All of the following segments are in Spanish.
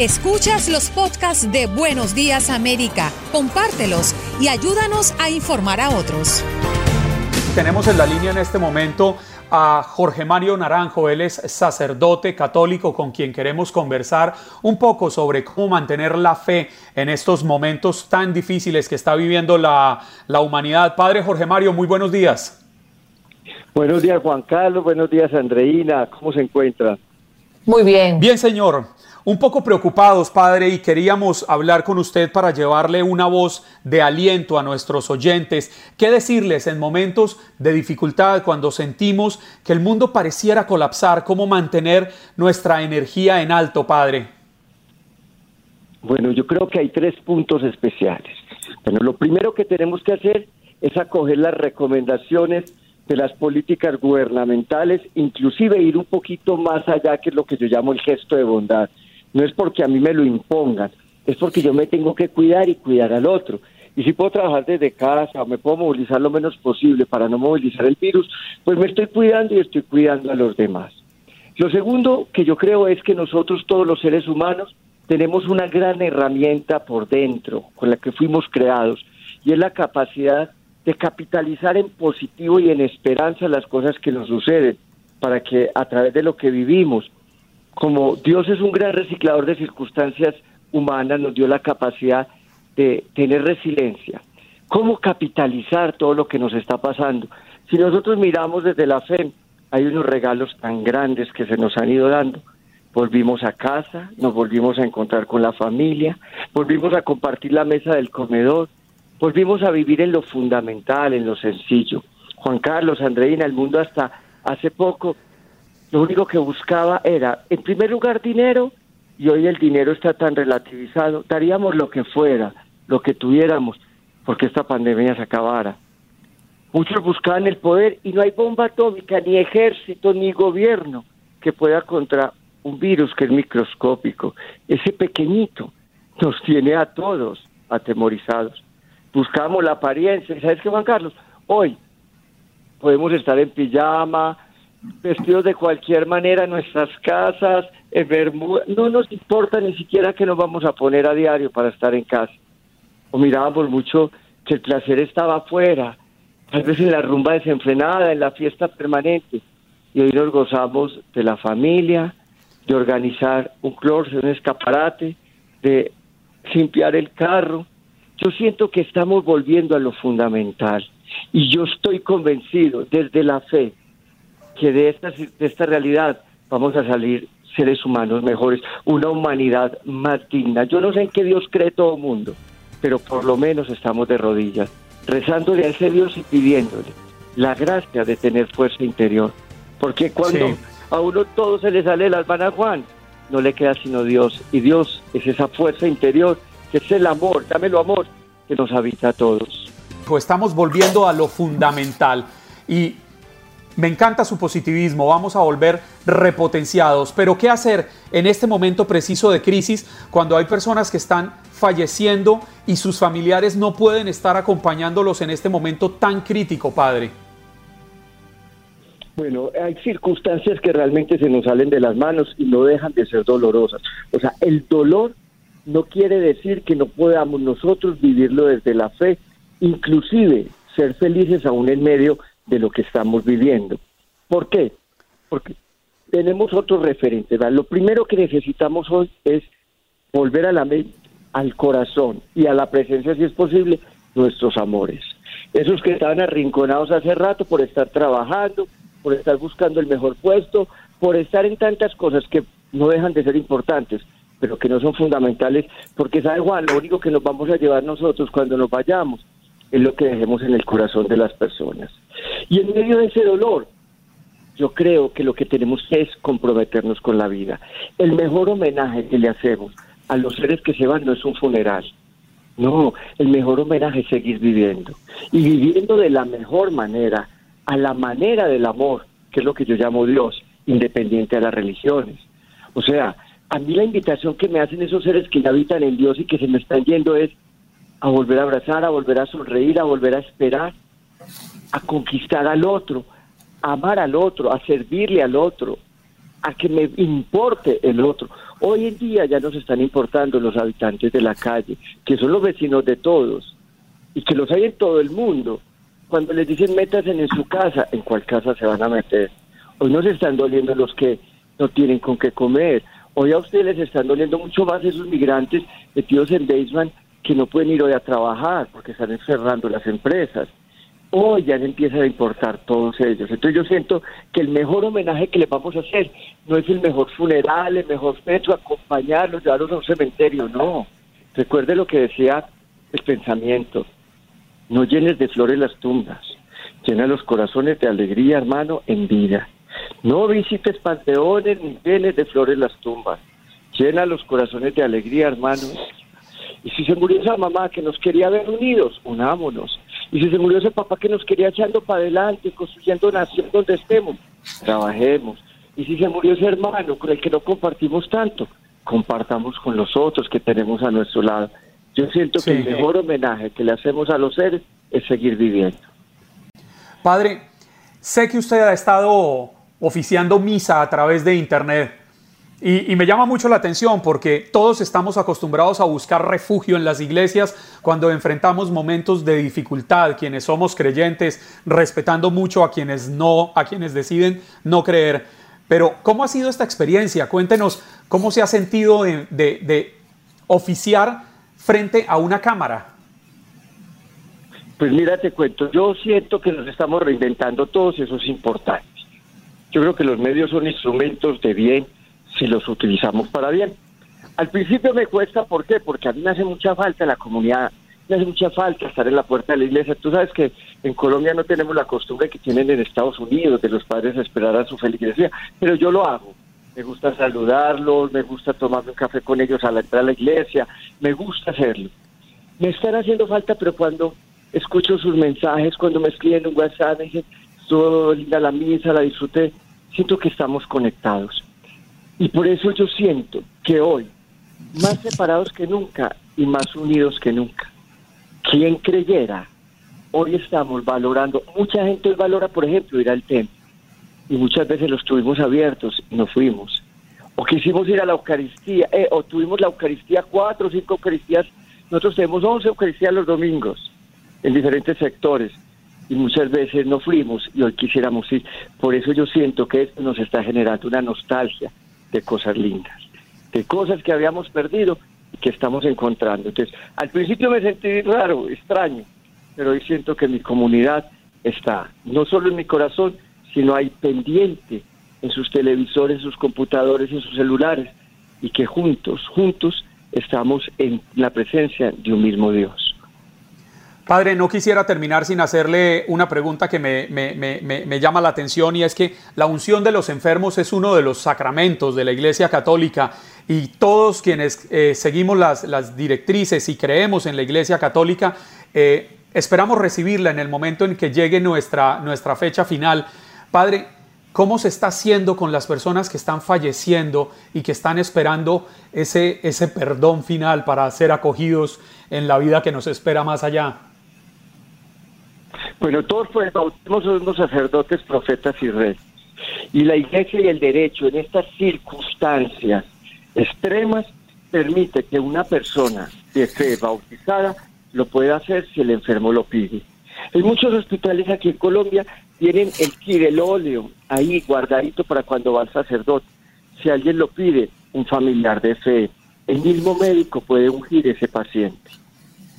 Escuchas los podcasts de Buenos Días América, compártelos y ayúdanos a informar a otros. Tenemos en la línea en este momento a Jorge Mario Naranjo, él es sacerdote católico con quien queremos conversar un poco sobre cómo mantener la fe en estos momentos tan difíciles que está viviendo la, la humanidad. Padre Jorge Mario, muy buenos días. Buenos días Juan Carlos, buenos días Andreina, ¿cómo se encuentra? Muy bien. Bien, señor. Un poco preocupados, padre, y queríamos hablar con usted para llevarle una voz de aliento a nuestros oyentes. ¿Qué decirles en momentos de dificultad cuando sentimos que el mundo pareciera colapsar? ¿Cómo mantener nuestra energía en alto, padre? Bueno, yo creo que hay tres puntos especiales. Bueno, lo primero que tenemos que hacer es acoger las recomendaciones de las políticas gubernamentales, inclusive ir un poquito más allá, que es lo que yo llamo el gesto de bondad no es porque a mí me lo impongan, es porque yo me tengo que cuidar y cuidar al otro. Y si puedo trabajar desde casa o me puedo movilizar lo menos posible para no movilizar el virus, pues me estoy cuidando y estoy cuidando a los demás. Lo segundo que yo creo es que nosotros todos los seres humanos tenemos una gran herramienta por dentro con la que fuimos creados y es la capacidad de capitalizar en positivo y en esperanza las cosas que nos suceden para que a través de lo que vivimos como Dios es un gran reciclador de circunstancias humanas, nos dio la capacidad de tener resiliencia. ¿Cómo capitalizar todo lo que nos está pasando? Si nosotros miramos desde la fe, hay unos regalos tan grandes que se nos han ido dando. Volvimos a casa, nos volvimos a encontrar con la familia, volvimos a compartir la mesa del comedor, volvimos a vivir en lo fundamental, en lo sencillo. Juan Carlos, Andreina, el mundo hasta hace poco lo único que buscaba era, en primer lugar, dinero, y hoy el dinero está tan relativizado, daríamos lo que fuera, lo que tuviéramos, porque esta pandemia se acabara. Muchos buscaban el poder y no hay bomba atómica, ni ejército, ni gobierno que pueda contra un virus que es microscópico. Ese pequeñito nos tiene a todos atemorizados. Buscamos la apariencia. ¿Sabes qué, Juan Carlos? Hoy podemos estar en pijama, vestidos de cualquier manera en nuestras casas, en Bermuda. No nos importa ni siquiera que nos vamos a poner a diario para estar en casa. O mirábamos mucho que el placer estaba afuera, tal vez en la rumba desenfrenada, en la fiesta permanente. Y hoy nos gozamos de la familia, de organizar un clorse, un escaparate, de limpiar el carro. Yo siento que estamos volviendo a lo fundamental. Y yo estoy convencido desde la fe que de esta, de esta realidad vamos a salir seres humanos mejores, una humanidad más digna. Yo no sé en qué Dios cree todo el mundo, pero por lo menos estamos de rodillas, rezándole a ese Dios y pidiéndole la gracia de tener fuerza interior. Porque cuando a uno todo se le sale el alma a Juan, no le queda sino Dios. Y Dios es esa fuerza interior, que es el amor, dámelo amor, que nos habita a todos. Pues estamos volviendo a lo fundamental. Y me encanta su positivismo, vamos a volver repotenciados, pero ¿qué hacer en este momento preciso de crisis cuando hay personas que están falleciendo y sus familiares no pueden estar acompañándolos en este momento tan crítico, padre? Bueno, hay circunstancias que realmente se nos salen de las manos y no dejan de ser dolorosas. O sea, el dolor no quiere decir que no podamos nosotros vivirlo desde la fe, inclusive ser felices aún en medio de lo que estamos viviendo. ¿Por qué? Porque tenemos otros referentes. Lo primero que necesitamos hoy es volver a la mente, al corazón y a la presencia, si es posible, nuestros amores. Esos que estaban arrinconados hace rato por estar trabajando, por estar buscando el mejor puesto, por estar en tantas cosas que no dejan de ser importantes, pero que no son fundamentales, porque sabe Juan, lo único que nos vamos a llevar nosotros cuando nos vayamos es lo que dejemos en el corazón de las personas. Y en medio de ese dolor, yo creo que lo que tenemos es comprometernos con la vida. El mejor homenaje que le hacemos a los seres que se van no es un funeral. No, el mejor homenaje es seguir viviendo. Y viviendo de la mejor manera, a la manera del amor, que es lo que yo llamo Dios, independiente de las religiones. O sea, a mí la invitación que me hacen esos seres que habitan en Dios y que se me están yendo es a volver a abrazar, a volver a sonreír, a volver a esperar, a conquistar al otro, a amar al otro, a servirle al otro, a que me importe el otro. Hoy en día ya nos están importando los habitantes de la calle, que son los vecinos de todos y que los hay en todo el mundo. Cuando les dicen metas en su casa, ¿en cuál casa se van a meter? Hoy nos están doliendo los que no tienen con qué comer. Hoy a ustedes les están doliendo mucho más esos migrantes metidos en basement que no pueden ir hoy a trabajar porque están encerrando las empresas. Hoy ya les empieza a importar todos ellos. Entonces yo siento que el mejor homenaje que les vamos a hacer no es el mejor funeral, el mejor pecho, acompañarlos, llevarlos a un cementerio, no. Recuerde lo que decía el pensamiento. No llenes de flores las tumbas, llena los corazones de alegría, hermano, en vida. No visites panteones ni llenes de flores las tumbas, llena los corazones de alegría, hermano. Y si se murió esa mamá que nos quería ver unidos, unámonos. Y si se murió ese papá que nos quería echando para adelante, construyendo nación donde estemos, trabajemos. Y si se murió ese hermano con el que no compartimos tanto, compartamos con los otros que tenemos a nuestro lado. Yo siento que el mejor homenaje que le hacemos a los seres es seguir viviendo. Padre, sé que usted ha estado oficiando misa a través de Internet. Y, me llama mucho la atención porque todos estamos acostumbrados a buscar refugio en las iglesias cuando enfrentamos momentos de dificultad, quienes somos creyentes, respetando mucho a quienes no, a quienes deciden no creer. Pero, ¿cómo ha sido esta experiencia? Cuéntenos cómo se ha sentido de, de oficiar frente a una cámara. Pues mira, te cuento, yo siento que nos estamos reinventando todos y eso es importante. Yo creo que los medios son instrumentos de bien si los utilizamos para bien. Al principio me cuesta, ¿por qué? Porque a mí me hace mucha falta la comunidad, me hace mucha falta estar en la puerta de la iglesia. Tú sabes que en Colombia no tenemos la costumbre que tienen en Estados Unidos de los padres esperar a su feligresía, pero yo lo hago. Me gusta saludarlos, me gusta tomarme un café con ellos a la entrada de la iglesia, me gusta hacerlo. Me están haciendo falta, pero cuando escucho sus mensajes, cuando me escriben un WhatsApp, me dicen, estuvo linda la misa, la disfruté, siento que estamos conectados. Y por eso yo siento que hoy, más separados que nunca y más unidos que nunca, quien creyera, hoy estamos valorando, mucha gente hoy valora, por ejemplo, ir al templo, y muchas veces los tuvimos abiertos y no fuimos. O quisimos ir a la Eucaristía, eh, o tuvimos la Eucaristía, cuatro o cinco Eucaristías, nosotros tenemos once Eucaristías los domingos, en diferentes sectores, y muchas veces no fuimos y hoy quisiéramos ir. Por eso yo siento que esto nos está generando una nostalgia, de cosas lindas, de cosas que habíamos perdido y que estamos encontrando. Entonces, al principio me sentí raro, extraño, pero hoy siento que mi comunidad está no solo en mi corazón, sino ahí pendiente en sus televisores, sus computadores, en sus celulares, y que juntos, juntos, estamos en la presencia de un mismo Dios. Padre, no quisiera terminar sin hacerle una pregunta que me, llama la atención y es que la unción de los enfermos es uno de los sacramentos de la Iglesia Católica y todos quienes eh, seguimos las, directrices y creemos en la Iglesia Católica, eh, esperamos recibirla en el momento en que llegue nuestra, nuestra fecha final. Padre, ¿cómo se está haciendo con las personas que están falleciendo y que están esperando ese, ese perdón final para ser acogidos en la vida que nos espera más allá? Bueno, todos por el somos sacerdotes, profetas y reyes. Y la iglesia y el derecho en estas circunstancias extremas permite que una persona de fe bautizada lo pueda hacer si el enfermo lo pide. En muchos hospitales aquí en Colombia tienen el kit, el óleo, ahí guardadito para cuando va el sacerdote. Si alguien lo pide, un familiar de fe, el mismo médico puede ungir ese paciente.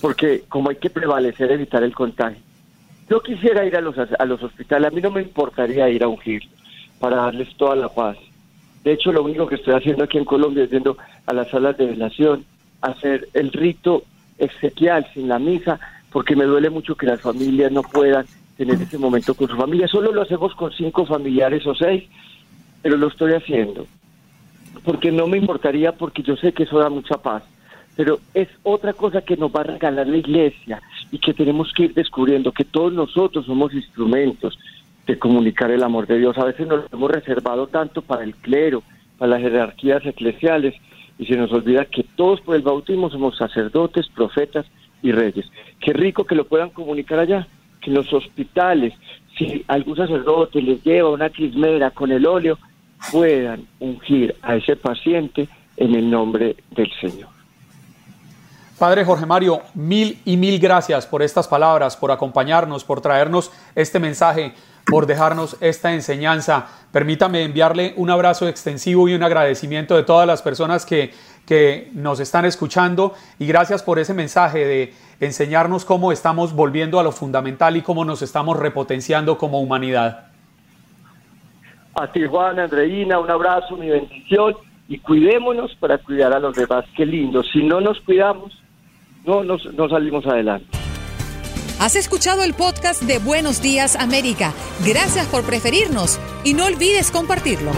Porque como hay que prevalecer, evitar el contagio, yo quisiera ir a los, a los hospitales, a mí no me importaría ir a ungir para darles toda la paz. De hecho, lo único que estoy haciendo aquí en Colombia es yendo a las salas de velación, hacer el rito exequial sin la misa, porque me duele mucho que las familias no puedan tener ese momento con su familia. Solo lo hacemos con cinco familiares o seis, pero lo estoy haciendo. Porque no me importaría, porque yo sé que eso da mucha paz pero es otra cosa que nos va a regalar la iglesia y que tenemos que ir descubriendo que todos nosotros somos instrumentos de comunicar el amor de Dios. A veces nos hemos reservado tanto para el clero, para las jerarquías eclesiales, y se nos olvida que todos por el bautismo somos sacerdotes, profetas y reyes. Qué rico que lo puedan comunicar allá, que en los hospitales, si algún sacerdote les lleva una crismera con el óleo, puedan ungir a ese paciente en el nombre del Señor. Padre Jorge Mario, mil y mil gracias por estas palabras, por acompañarnos, por traernos este mensaje, por dejarnos esta enseñanza. Permítame enviarle un abrazo extensivo y un agradecimiento de todas las personas que, que nos están escuchando y gracias por ese mensaje de enseñarnos cómo estamos volviendo a lo fundamental y cómo nos estamos repotenciando como humanidad. A ti Juan, Andreina, un abrazo, mi bendición y cuidémonos para cuidar a los demás. Qué lindo. Si no nos cuidamos, no, no salimos adelante. Has escuchado el podcast de Buenos Días América. Gracias por preferirnos y no olvides compartirlo.